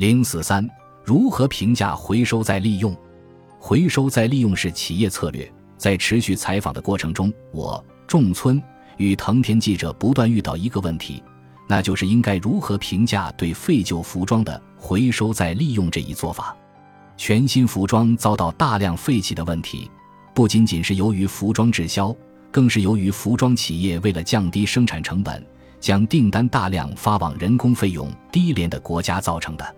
零四三，如何评价回收再利用？回收再利用是企业策略。在持续采访的过程中，我仲村与藤田记者不断遇到一个问题，那就是应该如何评价对废旧服装的回收再利用这一做法。全新服装遭到大量废弃的问题，不仅仅是由于服装滞销，更是由于服装企业为了降低生产成本，将订单大量发往人工费用低廉的国家造成的。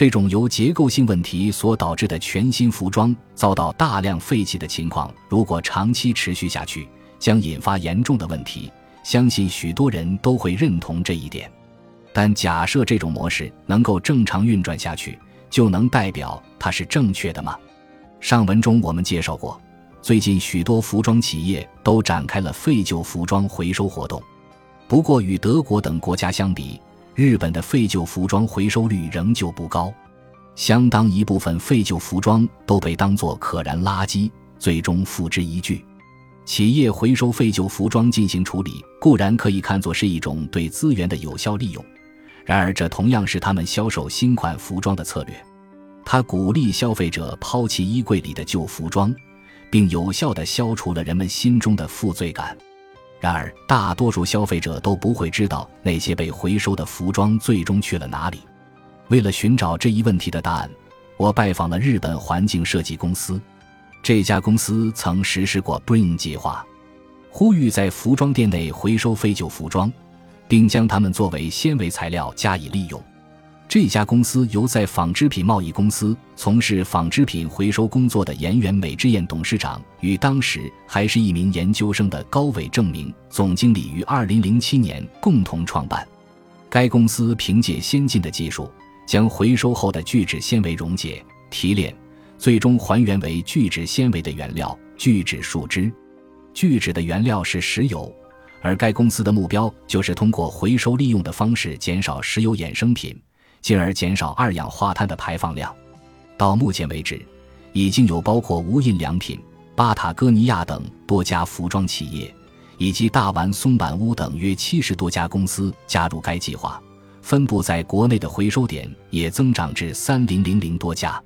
这种由结构性问题所导致的全新服装遭到大量废弃的情况，如果长期持续下去，将引发严重的问题。相信许多人都会认同这一点。但假设这种模式能够正常运转下去，就能代表它是正确的吗？上文中我们介绍过，最近许多服装企业都展开了废旧服装回收活动。不过，与德国等国家相比，日本的废旧服装回收率仍旧不高，相当一部分废旧服装都被当作可燃垃圾，最终付之一炬。企业回收废旧服装进行处理，固然可以看作是一种对资源的有效利用。然而，这同样是他们销售新款服装的策略。他鼓励消费者抛弃衣柜里的旧服装，并有效地消除了人们心中的负罪感。然而，大多数消费者都不会知道那些被回收的服装最终去了哪里。为了寻找这一问题的答案，我拜访了日本环境设计公司。这家公司曾实施过 Bring 计划，呼吁在服装店内回收废旧服装。并将它们作为纤维材料加以利用。这家公司由在纺织品贸易公司从事纺织品回收工作的岩原美之彦董事长与当时还是一名研究生的高伟正明总经理于2007年共同创办。该公司凭借先进的技术，将回收后的聚酯纤维溶解、提炼，最终还原为聚酯纤维的原料——聚酯树脂。聚酯的原料是石油。而该公司的目标就是通过回收利用的方式减少石油衍生品，进而减少二氧化碳的排放量。到目前为止，已经有包括无印良品、巴塔哥尼亚等多家服装企业，以及大丸松板屋等约七十多家公司加入该计划。分布在国内的回收点也增长至三零零零多家。